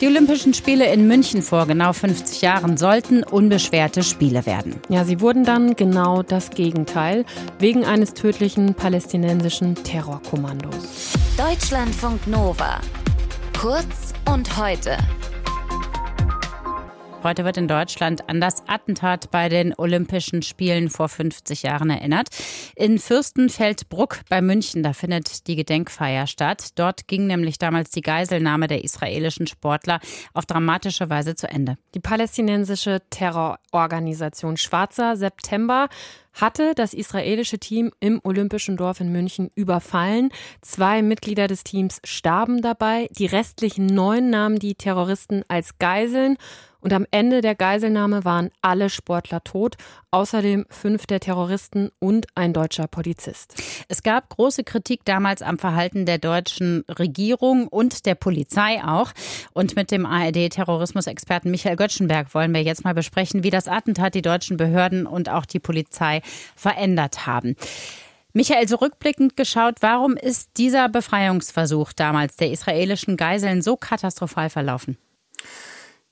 Die Olympischen Spiele in München vor genau 50 Jahren sollten unbeschwerte Spiele werden. Ja, sie wurden dann genau das Gegenteil, wegen eines tödlichen palästinensischen Terrorkommandos. Deutschlandfunk Nova. Kurz und heute. Heute wird in Deutschland an das Attentat bei den Olympischen Spielen vor 50 Jahren erinnert. In Fürstenfeldbruck bei München, da findet die Gedenkfeier statt. Dort ging nämlich damals die Geiselnahme der israelischen Sportler auf dramatische Weise zu Ende. Die palästinensische Terrororganisation Schwarzer September hatte das israelische Team im Olympischen Dorf in München überfallen. Zwei Mitglieder des Teams starben dabei. Die restlichen neun nahmen die Terroristen als Geiseln. Und am Ende der Geiselnahme waren alle Sportler tot, außerdem fünf der Terroristen und ein deutscher Polizist. Es gab große Kritik damals am Verhalten der deutschen Regierung und der Polizei auch. Und mit dem ARD-Terrorismusexperten Michael Göttschenberg wollen wir jetzt mal besprechen, wie das Attentat die deutschen Behörden und auch die Polizei verändert haben. Michael, zurückblickend geschaut, warum ist dieser Befreiungsversuch damals der israelischen Geiseln so katastrophal verlaufen?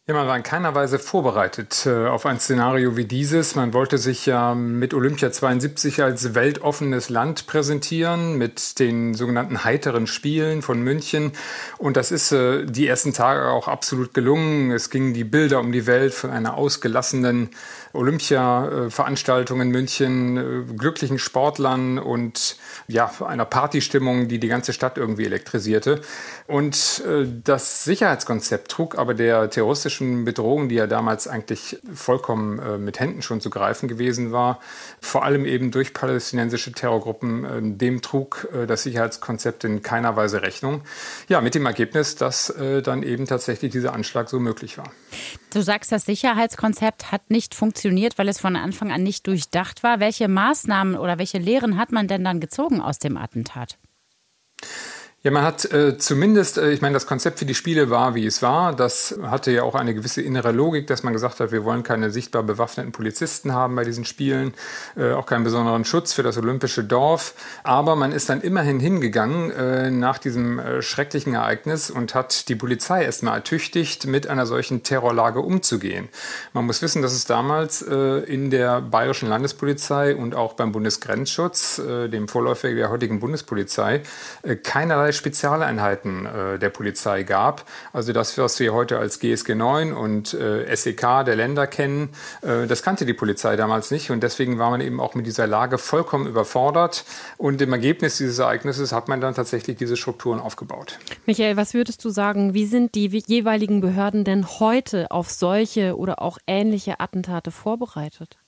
Ja, man war in keiner Weise vorbereitet äh, auf ein Szenario wie dieses. Man wollte sich ja mit Olympia 72 als weltoffenes Land präsentieren, mit den sogenannten heiteren Spielen von München. Und das ist äh, die ersten Tage auch absolut gelungen. Es gingen die Bilder um die Welt von einer ausgelassenen Olympia-Veranstaltung in München, äh, glücklichen Sportlern und ja, einer Partystimmung, die die ganze Stadt irgendwie elektrisierte. Und äh, das Sicherheitskonzept trug aber der terroristischen Bedrohung, die ja damals eigentlich vollkommen äh, mit Händen schon zu greifen gewesen war, vor allem eben durch palästinensische Terrorgruppen, dem trug das Sicherheitskonzept in keiner Weise Rechnung. Ja, mit dem Ergebnis, dass dann eben tatsächlich dieser Anschlag so möglich war. Du sagst, das Sicherheitskonzept hat nicht funktioniert, weil es von Anfang an nicht durchdacht war. Welche Maßnahmen oder welche Lehren hat man denn dann gezogen aus dem Attentat? Ja, man hat äh, zumindest, äh, ich meine, das Konzept für die Spiele war, wie es war. Das hatte ja auch eine gewisse innere Logik, dass man gesagt hat, wir wollen keine sichtbar bewaffneten Polizisten haben bei diesen Spielen, äh, auch keinen besonderen Schutz für das olympische Dorf. Aber man ist dann immerhin hingegangen äh, nach diesem äh, schrecklichen Ereignis und hat die Polizei erstmal ertüchtigt, mit einer solchen Terrorlage umzugehen. Man muss wissen, dass es damals äh, in der bayerischen Landespolizei und auch beim Bundesgrenzschutz, äh, dem Vorläufer der heutigen Bundespolizei, äh, keinerlei Spezialeinheiten äh, der Polizei gab. Also das, was wir heute als GSG 9 und äh, SEK der Länder kennen, äh, das kannte die Polizei damals nicht und deswegen war man eben auch mit dieser Lage vollkommen überfordert und im Ergebnis dieses Ereignisses hat man dann tatsächlich diese Strukturen aufgebaut. Michael, was würdest du sagen, wie sind die jeweiligen Behörden denn heute auf solche oder auch ähnliche Attentate vorbereitet?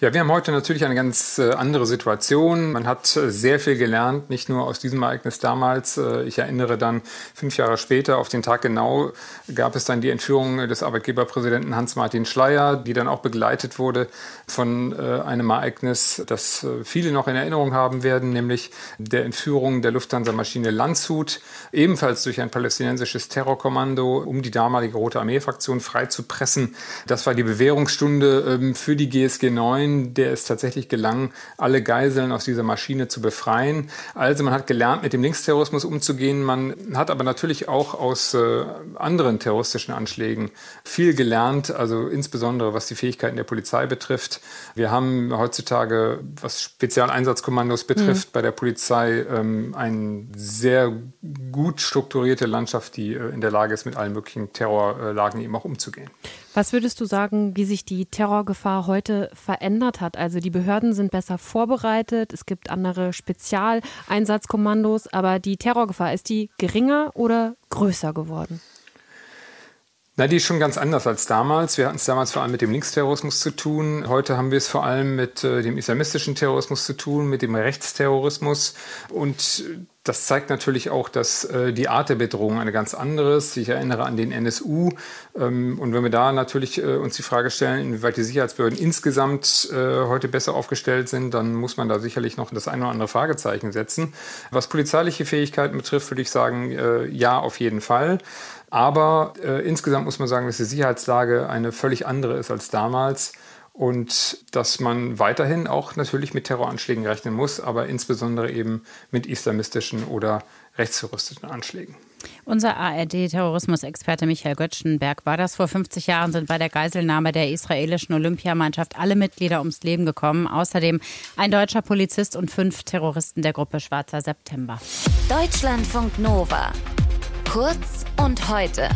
Ja, wir haben heute natürlich eine ganz äh, andere Situation. Man hat äh, sehr viel gelernt, nicht nur aus diesem Ereignis damals. Äh, ich erinnere dann fünf Jahre später, auf den Tag genau, gab es dann die Entführung des Arbeitgeberpräsidenten Hans-Martin Schleier, die dann auch begleitet wurde von einem Ereignis, das viele noch in Erinnerung haben werden, nämlich der Entführung der Lufthansa-Maschine Landshut, ebenfalls durch ein palästinensisches Terrorkommando, um die damalige Rote Armee-Fraktion freizupressen. Das war die Bewährungsstunde ähm, für die GSG 9, der es tatsächlich gelang, alle Geiseln aus dieser Maschine zu befreien. Also man hat gelernt, mit dem Linksterrorismus umzugehen. Man hat aber natürlich auch aus äh, anderen terroristischen Anschlägen viel gelernt, also insbesondere was die Fähigkeiten der Polizei betrifft. Wir haben heutzutage, was Spezialeinsatzkommandos betrifft, mhm. bei der Polizei ähm, eine sehr gut strukturierte Landschaft, die äh, in der Lage ist, mit allen möglichen Terrorlagen eben auch umzugehen. Was würdest du sagen, wie sich die Terrorgefahr heute verändert hat? Also die Behörden sind besser vorbereitet, es gibt andere Spezialeinsatzkommandos, aber die Terrorgefahr, ist die geringer oder größer geworden? Na, die ist schon ganz anders als damals. Wir hatten es damals vor allem mit dem Linksterrorismus zu tun. Heute haben wir es vor allem mit äh, dem islamistischen Terrorismus zu tun, mit dem Rechtsterrorismus. Und das zeigt natürlich auch, dass äh, die Art der Bedrohung eine ganz andere ist. Ich erinnere an den NSU. Ähm, und wenn wir da natürlich äh, uns die Frage stellen, inwieweit die Sicherheitsbehörden insgesamt äh, heute besser aufgestellt sind, dann muss man da sicherlich noch das eine oder andere Fragezeichen setzen. Was polizeiliche Fähigkeiten betrifft, würde ich sagen, äh, ja, auf jeden Fall. Aber äh, insgesamt muss man sagen, dass die Sicherheitslage eine völlig andere ist als damals und dass man weiterhin auch natürlich mit Terroranschlägen rechnen muss, aber insbesondere eben mit islamistischen oder rechtsverrüsteten Anschlägen. Unser ARD-Terrorismusexperte Michael Göttschenberg war das. Vor 50 Jahren sind bei der Geiselnahme der israelischen Olympiamannschaft alle Mitglieder ums Leben gekommen. Außerdem ein deutscher Polizist und fünf Terroristen der Gruppe Schwarzer September. Deutschlandfunk Nova. Kurz und heute.